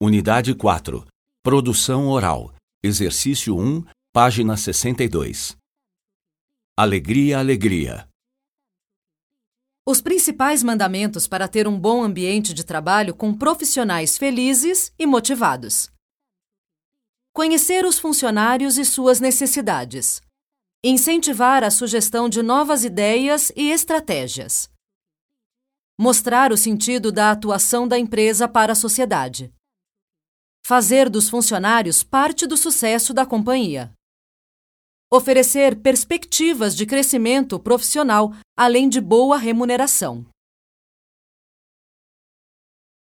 Unidade 4. Produção oral. Exercício 1, página 62. Alegria, alegria. Os principais mandamentos para ter um bom ambiente de trabalho com profissionais felizes e motivados. Conhecer os funcionários e suas necessidades. Incentivar a sugestão de novas ideias e estratégias. Mostrar o sentido da atuação da empresa para a sociedade. Fazer dos funcionários parte do sucesso da companhia. Oferecer perspectivas de crescimento profissional, além de boa remuneração.